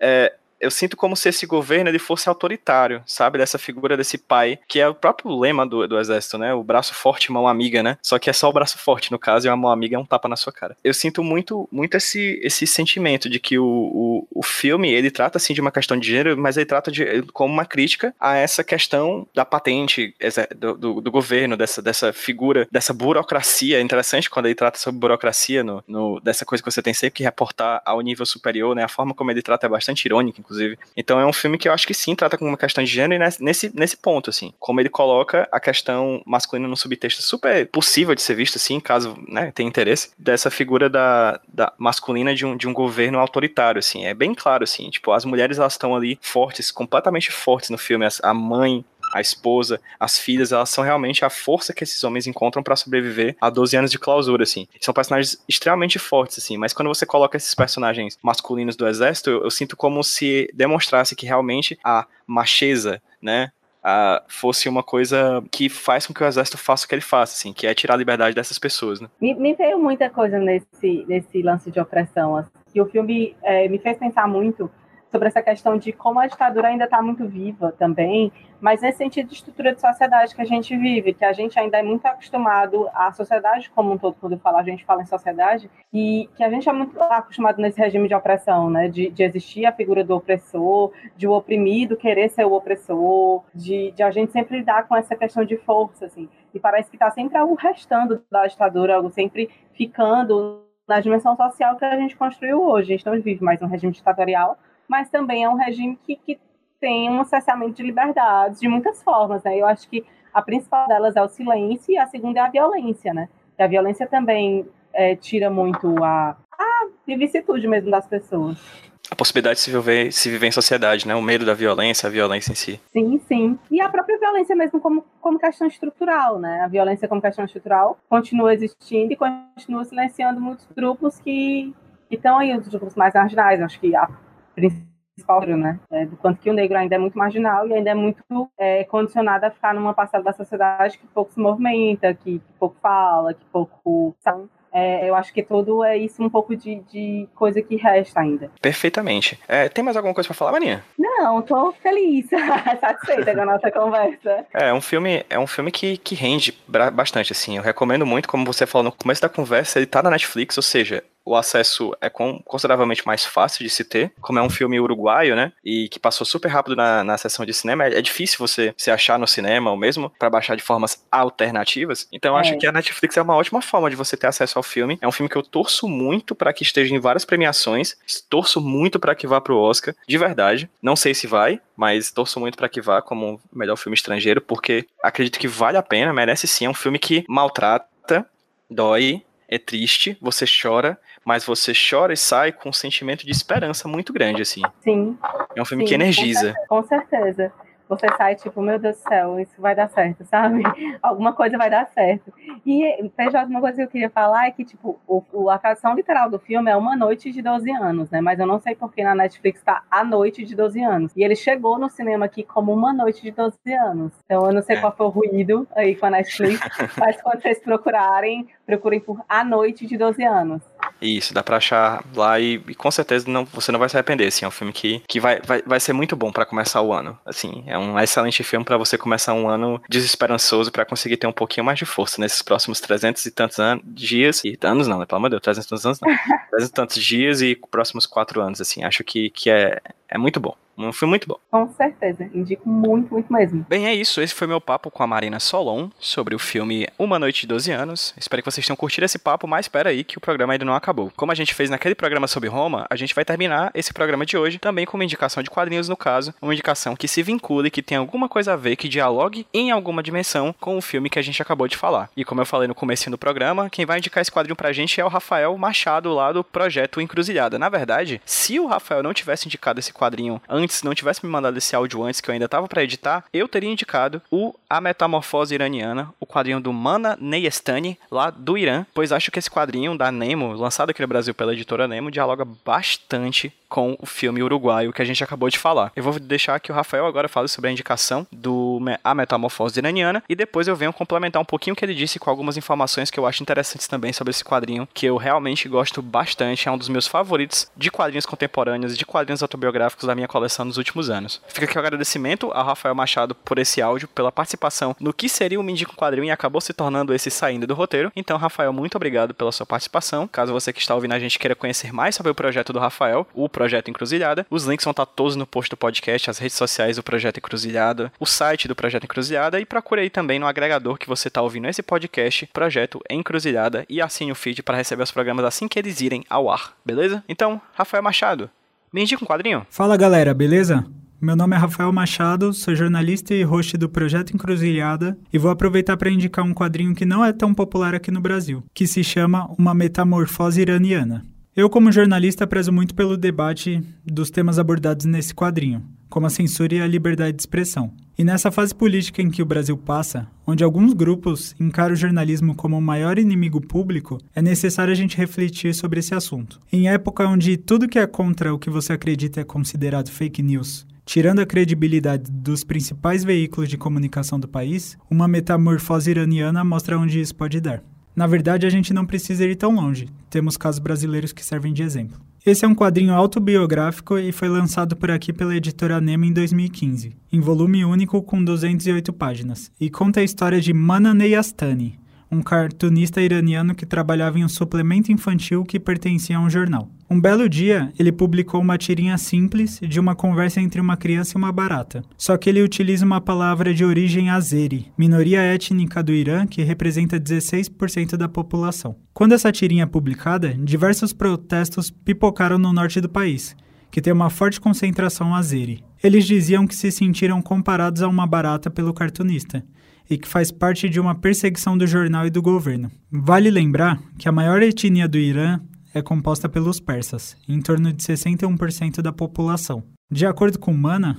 é, eu sinto como se esse governo ele fosse autoritário, sabe? Dessa figura desse pai, que é o próprio lema do, do exército, né? O braço forte, mão amiga, né? Só que é só o braço forte, no caso, e a mão amiga é um tapa na sua cara. Eu sinto muito, muito esse, esse sentimento de que o, o, o filme, ele trata, assim, de uma questão de gênero, mas ele trata de, como uma crítica a essa questão da patente do, do, do governo, dessa, dessa figura, dessa burocracia. É interessante quando ele trata sobre burocracia, no, no, dessa coisa que você tem sempre que reportar ao nível superior, né? A forma como ele trata é bastante irônica, inclusive. Então é um filme que eu acho que sim, trata com uma questão de gênero e nesse, nesse ponto, assim. Como ele coloca a questão masculina no subtexto super possível de ser visto, assim, caso né, tenha interesse, dessa figura da, da masculina de um, de um governo autoritário, assim. É bem claro, assim. Tipo, as mulheres, elas estão ali fortes, completamente fortes no filme. A mãe, a esposa, as filhas, elas são realmente a força que esses homens encontram para sobreviver a 12 anos de clausura, assim. São personagens extremamente fortes, assim, mas quando você coloca esses personagens masculinos do exército, eu, eu sinto como se demonstrasse que realmente a macheza, né, fosse uma coisa que faz com que o exército faça o que ele faça, assim, que é tirar a liberdade dessas pessoas, né? Me, me veio muita coisa nesse, nesse lance de opressão, assim, que o filme é, me fez pensar muito sobre essa questão de como a ditadura ainda está muito viva também, mas nesse sentido de estrutura de sociedade que a gente vive, que a gente ainda é muito acostumado, a sociedade como um todo, quando eu falo, a gente fala em sociedade, e que a gente é muito acostumado nesse regime de opressão, né, de, de existir a figura do opressor, de o oprimido querer ser o opressor, de, de a gente sempre lidar com essa questão de força, assim, e parece que está sempre algo restando da ditadura, algo sempre ficando na dimensão social que a gente construiu hoje. A gente não vive mais um regime ditatorial, mas também é um regime que, que tem um cessamento de liberdades de muitas formas, né? Eu acho que a principal delas é o silêncio e a segunda é a violência, né? E a violência também é, tira muito a, a vicissitude mesmo das pessoas. A possibilidade de se viver, se viver em sociedade, né? O medo da violência, a violência em si. Sim, sim. E a própria violência mesmo como, como questão estrutural, né? A violência como questão estrutural continua existindo e continua silenciando muitos grupos que estão aí, os grupos mais marginais. Acho que a principal, né? É, do quanto que o negro ainda é muito marginal e ainda é muito é, condicionado a ficar numa parcela da sociedade que pouco se movimenta, que, que pouco fala, que pouco sabe? É, eu acho que tudo é isso um pouco de, de coisa que resta ainda. Perfeitamente. É, tem mais alguma coisa para falar, Marinha? Não, tô feliz, [LAUGHS] satisfeita com a nossa conversa. É, um filme, é um filme que, que rende bastante, assim. Eu recomendo muito, como você falou no começo da conversa, ele tá na Netflix, ou seja, o acesso é consideravelmente mais fácil de se ter. Como é um filme uruguaio, né? E que passou super rápido na, na sessão de cinema, é, é difícil você se achar no cinema ou mesmo para baixar de formas alternativas. Então eu é. acho que a Netflix é uma ótima forma de você ter acesso ao filme. É um filme que eu torço muito para que esteja em várias premiações. Torço muito para que vá pro Oscar, de verdade. Não sei se vai, mas torço muito para que vá como melhor filme estrangeiro, porque acredito que vale a pena, merece sim. É um filme que maltrata, dói, é triste, você chora, mas você chora e sai com um sentimento de esperança muito grande, assim. Sim. É um filme sim, que energiza. Com certeza. Você sai tipo, meu Deus do céu, isso vai dar certo, sabe? [LAUGHS] Alguma coisa vai dar certo. E, PJ, uma coisa que eu queria falar é que, tipo, o, a tradução literal do filme é Uma Noite de 12 Anos, né? Mas eu não sei porque na Netflix tá A Noite de 12 Anos. E ele chegou no cinema aqui como Uma Noite de 12 Anos. Então eu não sei é. qual foi o ruído aí com a Netflix, [LAUGHS] mas quando vocês procurarem, procurem por A Noite de 12 Anos. Isso, dá pra achar lá e, e, com certeza não, você não vai se arrepender, assim, é um filme que, que vai, vai, vai ser muito bom para começar o ano, assim, é um excelente filme para você começar um ano desesperançoso para conseguir ter um pouquinho mais de força nesses próximos 300 e tantos anos, dias, e anos não, né, pelo amor de Deus, 300 e tantos anos não, [LAUGHS] 300 e tantos dias e próximos quatro anos, assim, acho que, que é, é muito bom. Um filme muito bom. Com certeza, indico muito, muito mesmo. Bem, é isso. Esse foi meu papo com a Marina Solon sobre o filme Uma Noite de 12 Anos. Espero que vocês tenham curtido esse papo, mas espera aí que o programa ainda não acabou. Como a gente fez naquele programa sobre Roma, a gente vai terminar esse programa de hoje também com uma indicação de quadrinhos, no caso, uma indicação que se vincule, que tem alguma coisa a ver, que dialogue em alguma dimensão com o filme que a gente acabou de falar. E como eu falei no começo do programa, quem vai indicar esse quadrinho pra gente é o Rafael Machado, lá do Projeto Encruzilhada. Na verdade, se o Rafael não tivesse indicado esse quadrinho antes, não tivesse me mandado mandado esse áudio antes, que eu ainda tava para editar, eu teria indicado o A Metamorfose Iraniana, o quadrinho do Mana Neyestani, lá do Irã, pois acho que esse quadrinho da Nemo, lançado aqui no Brasil pela editora Nemo, dialoga bastante com o filme uruguaio que a gente acabou de falar. Eu vou deixar que o Rafael agora fale sobre a indicação do A Metamorfose Iraniana e depois eu venho complementar um pouquinho o que ele disse com algumas informações que eu acho interessantes também sobre esse quadrinho, que eu realmente gosto bastante, é um dos meus favoritos de quadrinhos contemporâneos, de quadrinhos autobiográficos da minha coleção nos últimos anos. Fica aqui o agradecimento ao Rafael Machado por esse áudio, pela participação no que seria o Me Indica Quadrinho e acabou se tornando esse saindo do roteiro. Então, Rafael, muito obrigado pela sua participação. Caso você que está ouvindo a gente queira conhecer mais sobre o projeto do Rafael, o Projeto Encruzilhada, os links vão estar todos no post do podcast, as redes sociais do Projeto Encruzilhada, o site do Projeto Encruzilhada e procure aí também no agregador que você está ouvindo esse podcast, Projeto Encruzilhada, e assine o feed para receber os programas assim que eles irem ao ar, beleza? Então, Rafael Machado, me indica um quadrinho? Fala galera, beleza? Meu nome é Rafael Machado, sou jornalista e host do Projeto Encruzilhada e vou aproveitar para indicar um quadrinho que não é tão popular aqui no Brasil, que se chama Uma Metamorfose Iraniana. Eu, como jornalista, prezo muito pelo debate dos temas abordados nesse quadrinho, como a censura e a liberdade de expressão. E nessa fase política em que o Brasil passa, onde alguns grupos encaram o jornalismo como o maior inimigo público, é necessário a gente refletir sobre esse assunto. Em época onde tudo que é contra o que você acredita é considerado fake news, tirando a credibilidade dos principais veículos de comunicação do país, uma metamorfose iraniana mostra onde isso pode dar. Na verdade, a gente não precisa ir tão longe. Temos casos brasileiros que servem de exemplo. Esse é um quadrinho autobiográfico e foi lançado por aqui pela editora Nemo em 2015, em volume único com 208 páginas, e conta a história de Mana Neyastani, um cartunista iraniano que trabalhava em um suplemento infantil que pertencia a um jornal. Um belo dia, ele publicou uma tirinha simples de uma conversa entre uma criança e uma barata. Só que ele utiliza uma palavra de origem azeri, minoria étnica do Irã que representa 16% da população. Quando essa tirinha é publicada, diversos protestos pipocaram no norte do país, que tem uma forte concentração azeri. Eles diziam que se sentiram comparados a uma barata pelo cartunista e que faz parte de uma perseguição do jornal e do governo. Vale lembrar que a maior etnia do Irã é composta pelos persas, em torno de 61% da população. De acordo com Mana,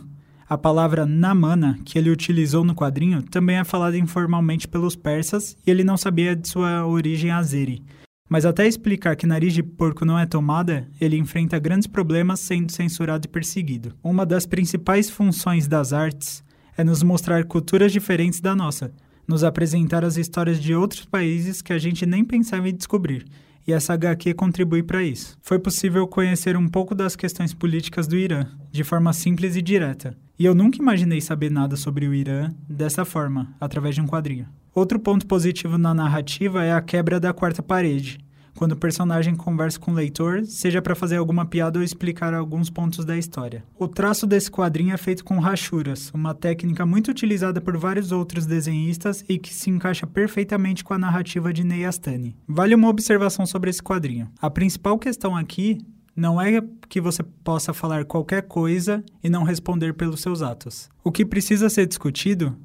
a palavra namana, que ele utilizou no quadrinho, também é falada informalmente pelos persas e ele não sabia de sua origem azeri. Mas até explicar que nariz de porco não é tomada, ele enfrenta grandes problemas sendo censurado e perseguido. Uma das principais funções das artes é nos mostrar culturas diferentes da nossa, nos apresentar as histórias de outros países que a gente nem pensava em descobrir. E essa HQ contribui para isso. Foi possível conhecer um pouco das questões políticas do Irã, de forma simples e direta. E eu nunca imaginei saber nada sobre o Irã dessa forma, através de um quadrinho. Outro ponto positivo na narrativa é a quebra da quarta parede, quando o personagem conversa com o leitor, seja para fazer alguma piada ou explicar alguns pontos da história. O traço desse quadrinho é feito com rachuras, uma técnica muito utilizada por vários outros desenhistas e que se encaixa perfeitamente com a narrativa de Ney Astani. Vale uma observação sobre esse quadrinho. A principal questão aqui não é que você possa falar qualquer coisa e não responder pelos seus atos. O que precisa ser discutido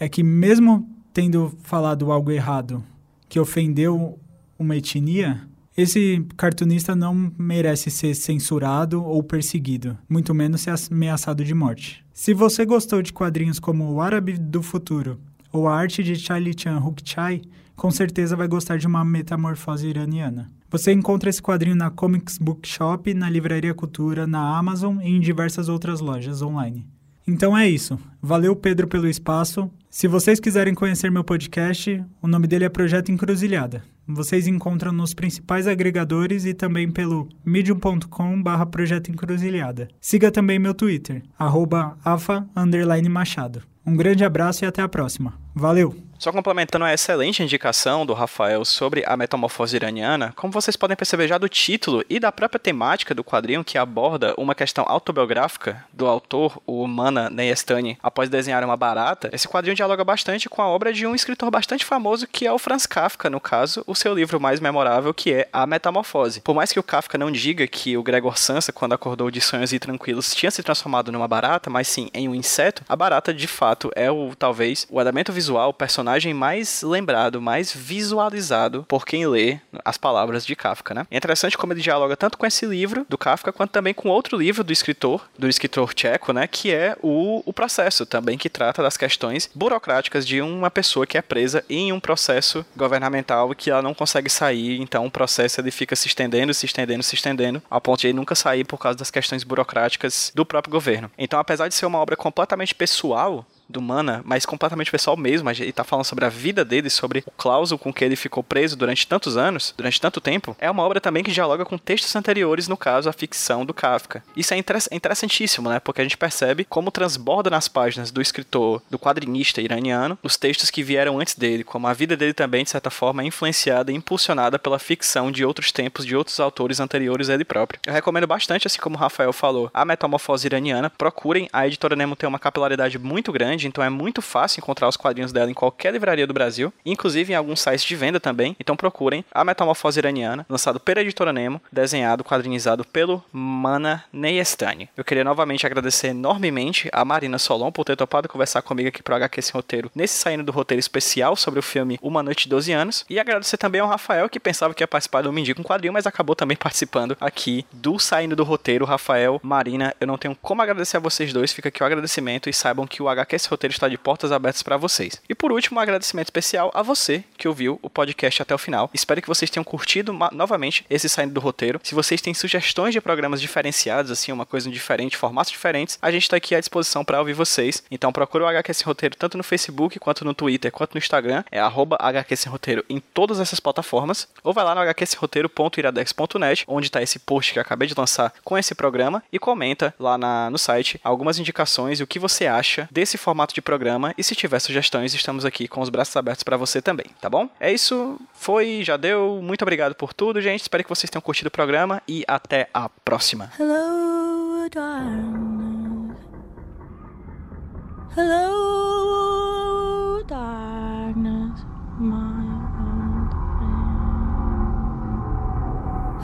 é que, mesmo tendo falado algo errado que ofendeu uma etnia, esse cartunista não merece ser censurado ou perseguido, muito menos ser ameaçado de morte. Se você gostou de quadrinhos como O Árabe do Futuro ou A Arte de Charlie Chan Hookchai, com certeza vai gostar de uma metamorfose iraniana. Você encontra esse quadrinho na Comics Bookshop, na Livraria Cultura, na Amazon e em diversas outras lojas online. Então é isso. Valeu, Pedro, pelo espaço. Se vocês quiserem conhecer meu podcast, o nome dele é Projeto Encruzilhada. Vocês encontram nos principais agregadores e também pelo medium.com barra Projeto Encruzilhada. Siga também meu Twitter, arroba afa, machado. Um grande abraço e até a próxima. Valeu! Só complementando a excelente indicação do Rafael sobre a metamorfose iraniana, como vocês podem perceber já do título e da própria temática do quadrinho que aborda uma questão autobiográfica do autor, o Mana Neyestani, após desenhar uma barata, esse quadrinho dialoga bastante com a obra de um escritor bastante famoso que é o Franz Kafka, no caso, o seu livro mais memorável que é A Metamorfose. Por mais que o Kafka não diga que o Gregor Samsa, quando acordou de sonhos e tranquilos, tinha se transformado numa barata, mas sim em um inseto, a barata de fato é o talvez o elemento visual, o personagem personagem mais lembrado, mais visualizado por quem lê as palavras de Kafka, né? É interessante como ele dialoga tanto com esse livro do Kafka quanto também com outro livro do escritor, do escritor tcheco, né? Que é o, o processo também, que trata das questões burocráticas de uma pessoa que é presa em um processo governamental que ela não consegue sair, então o processo ele fica se estendendo, se estendendo, se estendendo, ao ponto de ele nunca sair por causa das questões burocráticas do próprio governo. Então, apesar de ser uma obra completamente pessoal, do Mana, mas completamente pessoal mesmo. Ele tá falando sobre a vida dele, sobre o clauso com que ele ficou preso durante tantos anos, durante tanto tempo. É uma obra também que dialoga com textos anteriores, no caso, a ficção do Kafka. Isso é, é interessantíssimo, né? Porque a gente percebe como transborda nas páginas do escritor, do quadrinista iraniano, os textos que vieram antes dele, como a vida dele também, de certa forma, é influenciada e impulsionada pela ficção de outros tempos, de outros autores anteriores a ele próprio. Eu recomendo bastante, assim como o Rafael falou, a Metamorfose Iraniana. Procurem, a editora Nemo tem uma capilaridade muito grande grande, então é muito fácil encontrar os quadrinhos dela em qualquer livraria do Brasil, inclusive em alguns sites de venda também. Então procurem A Metamorfose Iraniana, lançado pela editora Nemo, desenhado, quadrinizado pelo Mana Neyestani. Eu queria novamente agradecer enormemente a Marina Solon por ter topado conversar comigo aqui pro HQ Esse Roteiro, nesse saindo do roteiro especial sobre o filme Uma Noite de 12 Anos. E agradecer também ao Rafael, que pensava que ia participar do Me com um Quadrinho, mas acabou também participando aqui do saindo do roteiro. Rafael, Marina, eu não tenho como agradecer a vocês dois, fica aqui o agradecimento e saibam que o HQ esse roteiro está de portas abertas para vocês. E por último, um agradecimento especial a você que ouviu o podcast até o final. Espero que vocês tenham curtido novamente esse saindo do roteiro. Se vocês têm sugestões de programas diferenciados, assim, uma coisa diferente, formatos diferentes, a gente está aqui à disposição para ouvir vocês. Então procura o HQS Roteiro tanto no Facebook, quanto no Twitter, quanto no Instagram. É arroba HQS Roteiro em todas essas plataformas. Ou vai lá no hqsroteiro.iradex.net, onde está esse post que eu acabei de lançar com esse programa, e comenta lá na, no site algumas indicações e o que você acha desse formato formato de programa. E se tiver sugestões, estamos aqui com os braços abertos para você também, tá bom? É isso, foi, já deu. Muito obrigado por tudo, gente. Espero que vocês tenham curtido o programa e até a próxima. Hello. Hello, darkness, my old friend.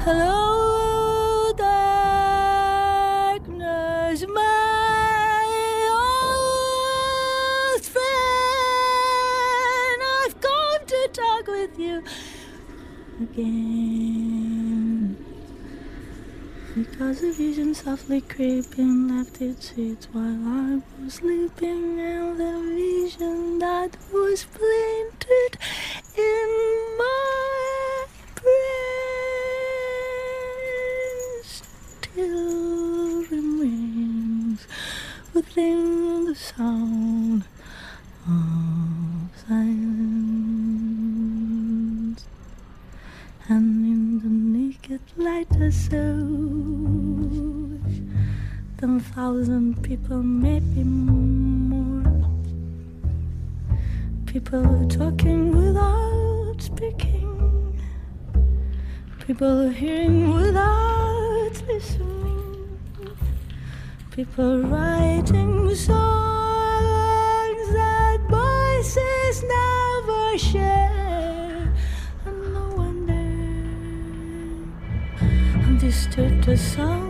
Hello, again. Because a vision softly creeping left its seats while I was sleeping, and the vision that was planted in my brain still remains within the sound of silence. Saw Ten thousand people, maybe more. People talking without speaking. People hearing without listening. People writing songs that voices never share understood the sound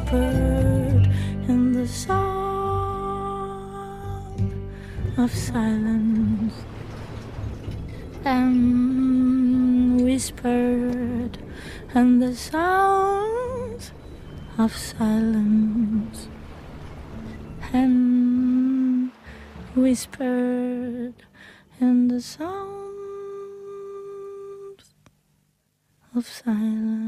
whispered in the sound of silence. And whispered and the sounds of silence and whispered in the sounds of silence.